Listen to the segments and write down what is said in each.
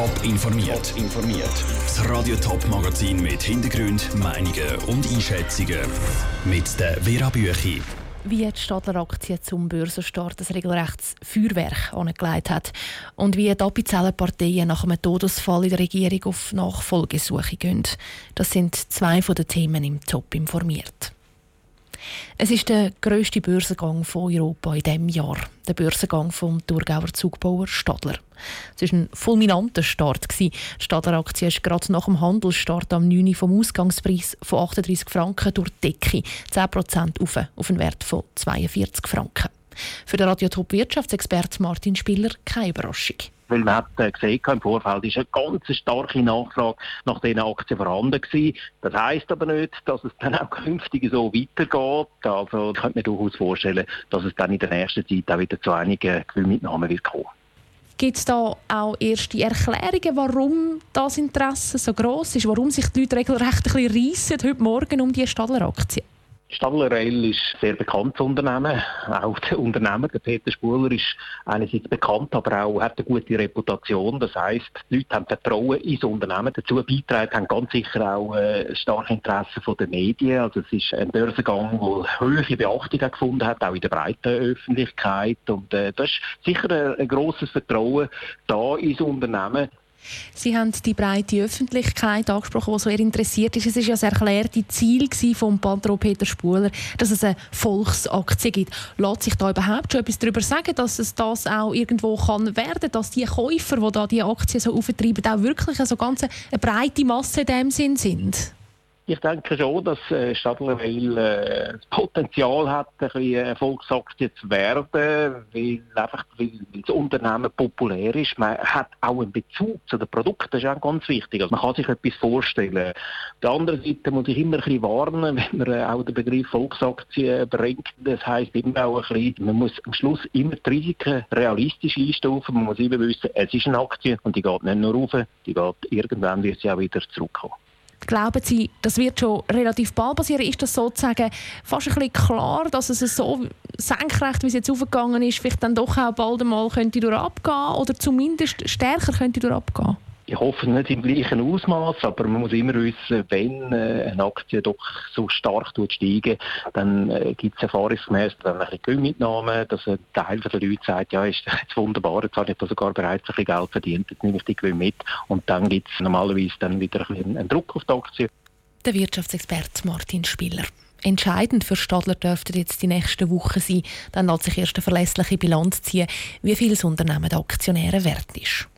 Top informiert. informiert. Das Radio Top Magazin mit Hintergrund, Meinungen und Einschätzungen mit der Vera Büchi. Wie die Stadler Aktie zum Börsenstart ein regelrechtes Feuerwerk angelegt hat und wie die Parteien nach einem Todesfall in der Regierung auf Nachfolgesuche gehen. Das sind zwei von den Themen im Top informiert. Es ist der grösste Börsengang von Europa in diesem Jahr. Der Börsengang vom Thurgauer Zugbauer Stadler. Es war ein fulminanter Start. Die Stadler-Aktie ist gerade nach dem Handelsstart am 9. vom Ausgangspreis von 38 Franken durch die Decke 10% auf, auf einen Wert von 42 Franken. Für den Radiotop Wirtschaftsexpert Martin Spiller keine Überraschung. Weil man hat äh, gesehen im Vorfeld ist eine ganz starke Nachfrage nach diesen Aktien vorhanden gewesen. Das heisst aber nicht, dass es dann auch künftig so weitergeht. Also ich könnte mir durchaus vorstellen, dass es dann in der nächsten Zeit auch wieder zu einigen Gewinnmitnahmen wird kommen. Gibt es da auch erste Erklärungen, warum das Interesse so groß ist, warum sich die Leute regelrecht ein bisschen reissen heute Morgen um die? Stadler Rail ist ein sehr bekanntes Unternehmen. Auch der Unternehmer, der Peter Spuler, ist einerseits bekannt, aber auch hat eine gute Reputation. Das heisst, die Leute haben Vertrauen ins Unternehmen. Dazu beitragen haben ganz sicher auch äh, ein starkes Interesse der Medien. Also es ist ein Börsengang, der hohe Beachtung gefunden hat, auch in der breiten Öffentlichkeit. Und äh, das ist sicher ein, ein grosses Vertrauen da ins Unternehmen. Sie haben die breite Öffentlichkeit angesprochen, die so eher interessiert ist. Es war ja das erklärte Ziel von Patro Peter Spuler, dass es eine Volksaktie gibt. Lässt sich da überhaupt schon etwas darüber sagen, dass es das auch irgendwo kann werden, dass die Käufer, die da die Aktien so auftreiben, auch wirklich eine so ganz eine breite Masse in dem Sinn sind? Ich denke schon, dass äh, Stadlerwil äh, das Potenzial hat, ein bisschen Erfolgsaktie zu werden, weil einfach weil das Unternehmen populär ist. Man hat auch einen Bezug zu den Produkten, das ist auch ganz wichtig. Also man kann sich etwas vorstellen. Auf der anderen Seite muss ich immer ein bisschen warnen, wenn man äh, auch den Begriff Volksaktie bringt. Das heisst immer auch ein bisschen, man muss am Schluss immer die Risiken realistisch einstufen. Man muss immer wissen, es ist eine Aktie und die geht nicht nur rauf, die geht irgendwann wird sie auch wieder zurückkommen. Glauben Sie, das wird schon relativ bald passieren? Ist das sozusagen fast ein bisschen klar, dass es so senkrecht, wie es jetzt aufgegangen ist, vielleicht dann doch auch bald einmal könnte durchabgehen oder zumindest stärker könnte durchabgehen? Ich hoffe nicht im gleichen Ausmaß, aber man muss immer wissen, wenn äh, eine Aktie doch so stark steigt, dann äh, gibt es erfahrungsgemäß dann ein Gewinnmitnahme, dass ein Teil der Leute sagt, ja, ist jetzt wunderbar, jetzt habe ich da sogar bereits ein bisschen Geld verdient, jetzt nehme ich die Gewinn mit und dann gibt es normalerweise dann wieder ein bisschen einen Druck auf die Aktie. Der Wirtschaftsexperte Martin Spiller. Entscheidend für Stadler dürfte jetzt die nächsten Wochen sein. Dann lässt sich erst eine verlässliche Bilanz ziehen, wie viel das Unternehmen der Aktionäre wert ist.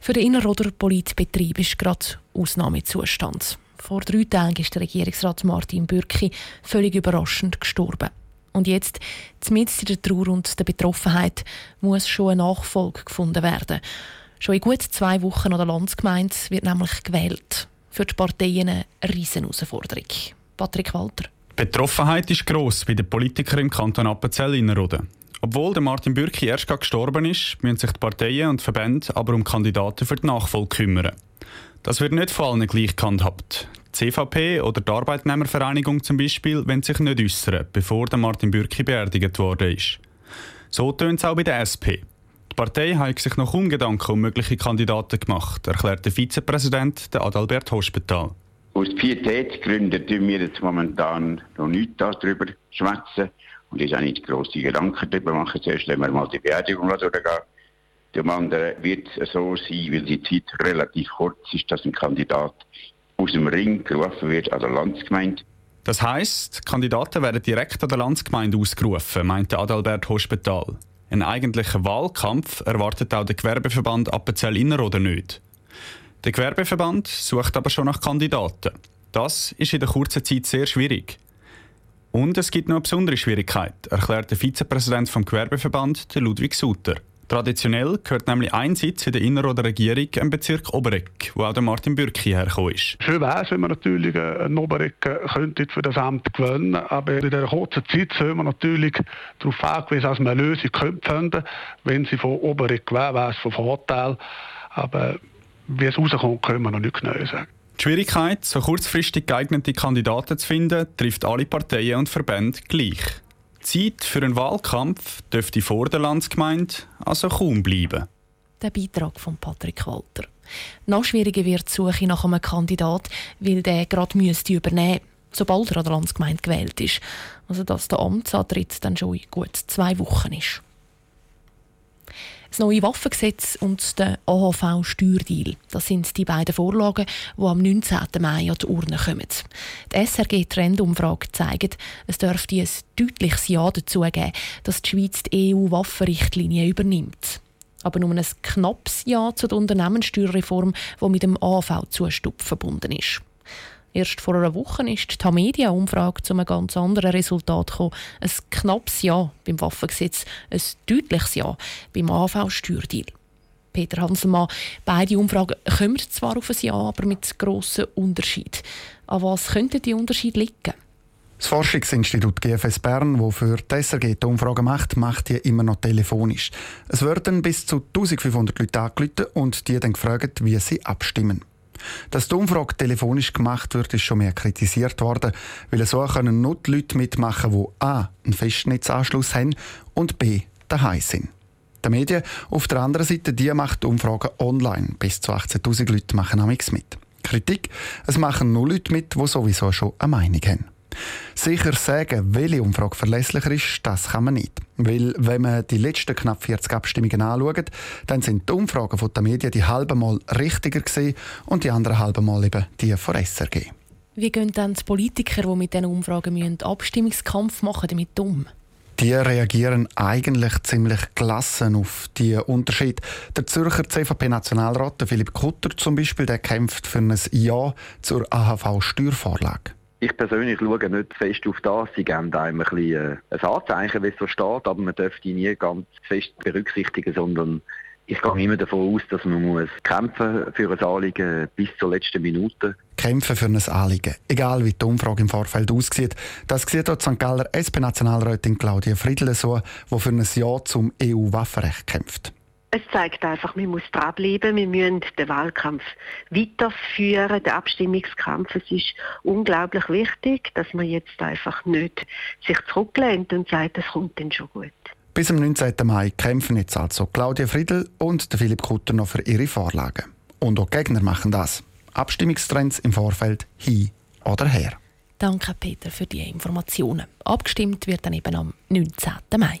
Für den Innerrhoder Politbetrieb ist gerade Ausnahmezustand. Vor drei Tagen ist der Regierungsrat Martin Bürki völlig überraschend gestorben. Und jetzt, zumindest in der Trauer und der Betroffenheit, muss schon eine Nachfolge gefunden werden. Schon in gut zwei Wochen an der Landsgemeinde wird nämlich gewählt. Für die Parteien eine Riesenherausforderung. Patrick Walter. Die Betroffenheit ist gross bei den Politikern im Kanton Appenzell-Innerrhoden. Obwohl der Martin Bürki erst gestorben ist, müssen sich die Parteien und Verbände aber um Kandidaten für die Nachfolge kümmern. Das wird nicht vor allen gleich gehandhabt. Die CVP oder die Arbeitnehmervereinigung zum Beispiel wollen sich nicht äußern, bevor der Martin Bürki beerdigt worden ist. So tönt es auch bei der SP. Die Partei hat sich noch Gedanken um mögliche Kandidaten gemacht, erklärt der Vizepräsident der Adalbert Hospital. Aus Pietätsgründen tun wir jetzt momentan noch nichts darüber schwätzen und uns auch nicht grosse Gedanken darüber machen. Zuerst lassen wir mal die Beerdigung durchgehen. Dem anderen wird es so sein, weil die Zeit relativ kurz ist, dass ein Kandidat aus dem Ring gerufen wird an der Landsgemeinde. Das heisst, Kandidaten werden direkt an der Landsgemeinde ausgerufen, meinte Adalbert Hospital. Ein eigentlicher Wahlkampf erwartet auch der Gewerbeverband Appenzell Innerrhoden nicht. Der Gewerbeverband sucht aber schon nach Kandidaten. Das ist in der kurzen Zeit sehr schwierig. Und es gibt noch eine besondere Schwierigkeit, erklärt der Vizepräsident vom Gewerbeverband, Ludwig Suter. Traditionell gehört nämlich ein Sitz in der Innerrhoder Regierung im Bezirk Oberegg, wo auch der Martin Bürki hergekommen ist. Schön wäre es, wenn man natürlich einen Oberegg könnte für das Amt gewinnen aber in dieser kurzen Zeit sind wir natürlich darauf angewiesen, dass wir eine Lösung finden Wenn sie von Oberegg wäre, wäre es von Vorteil. Aber wie es rauskommt, können wir noch nicht genau sagen. Die Schwierigkeit, so kurzfristig geeignete Kandidaten zu finden, trifft alle Parteien und Verbände gleich. Zeit für einen Wahlkampf dürfte vor der Landsgemeinde also kaum bleiben. Der Beitrag von Patrick Walter. Noch schwieriger wird die Suche nach einem Kandidat, weil der gerade müsste übernehmen sobald er an der Landsgemeinde gewählt ist. Also dass der Amtsantritt dann schon in gut zwei Wochen ist. Das neue Waffengesetz und der AHV-Steuerdeal. Das sind die beiden Vorlagen, die am 19. Mai an die Urne kommen. Die SRG-Trendumfrage zeigt, es dürfte ein deutliches Ja dazu geben, dass die Schweiz die EU-Waffenrichtlinie übernimmt. Aber nur ein knappes Ja zu der Unternehmenssteuerreform, die mit dem AHV-Zustupf verbunden ist. Erst vor einer Woche ist die Tamedia-Umfrage zu einem ganz anderen Resultat gekommen. Ein knappes Ja beim Waffengesetz, ein deutliches Ja beim AV-Steuerdeal. Peter Hanselmann, beide Umfragen kommen zwar auf ein Ja, aber mit grossen Unterschied. An was könnte die Unterschied liegen? Das Forschungsinstitut GFS Bern, das für die SRG die Umfrage macht, macht die immer noch telefonisch. Es werden bis zu 1500 Leute angerufen und die dann gefragt, wie sie abstimmen. Dass die Umfrage telefonisch gemacht wird, ist schon mehr kritisiert worden, weil so können nur die Leute mitmachen, die a. einen Festnetzanschluss haben und b. daheim sind. Die Medien auf der anderen Seite, die macht Umfragen online. Bis zu 18.000 Leute machen nichts mit. Kritik, es machen nur Leute mit, die sowieso schon eine Meinung haben. Sicher sagen, welche Umfrage verlässlicher ist, das kann man nicht. Weil, wenn man die letzten knapp 40 Abstimmungen anschaut, dann sind die Umfragen von den Medien die halbe Mal richtiger gewesen und die andere halbe Mal eben die von SRG. Wie gehen dann die Politiker, die mit diesen Umfragen müssen, Abstimmungskampf machen, damit um? Die reagieren eigentlich ziemlich gelassen auf die Unterschied. Der Zürcher CVP-Nationalrat Philipp Kutter zum Beispiel, der kämpft für ein Ja zur AHV-Steuervorlage. Ich persönlich schaue nicht fest auf das. Sie geben einem ein, bisschen, äh, ein Anzeichen, wie es so steht, aber man darf die nie ganz fest berücksichtigen, sondern ich gehe immer davon aus, dass man muss kämpfen für ein Anliegen bis zur letzten Minute. Kämpfen für ein Anliegen, egal wie die Umfrage im Vorfeld aussieht. Das sieht auch St. Galler SP-Nationalrätin Claudia Friedle so, die für ein Ja zum EU-Waffenrecht kämpft. Es zeigt einfach, wir müssen dranbleiben, wir müssen den Wahlkampf weiterführen, den Abstimmungskampf. Es ist unglaublich wichtig, dass man jetzt einfach nicht sich zurücklehnt und sagt, es kommt dann schon gut. Bis am 19. Mai kämpfen jetzt also Claudia Friedel und Philipp Kutter noch für ihre Vorlagen. Und auch Gegner machen das. Abstimmungstrends im Vorfeld hin oder her. Danke, Peter, für die Informationen. Abgestimmt wird dann eben am 19. Mai.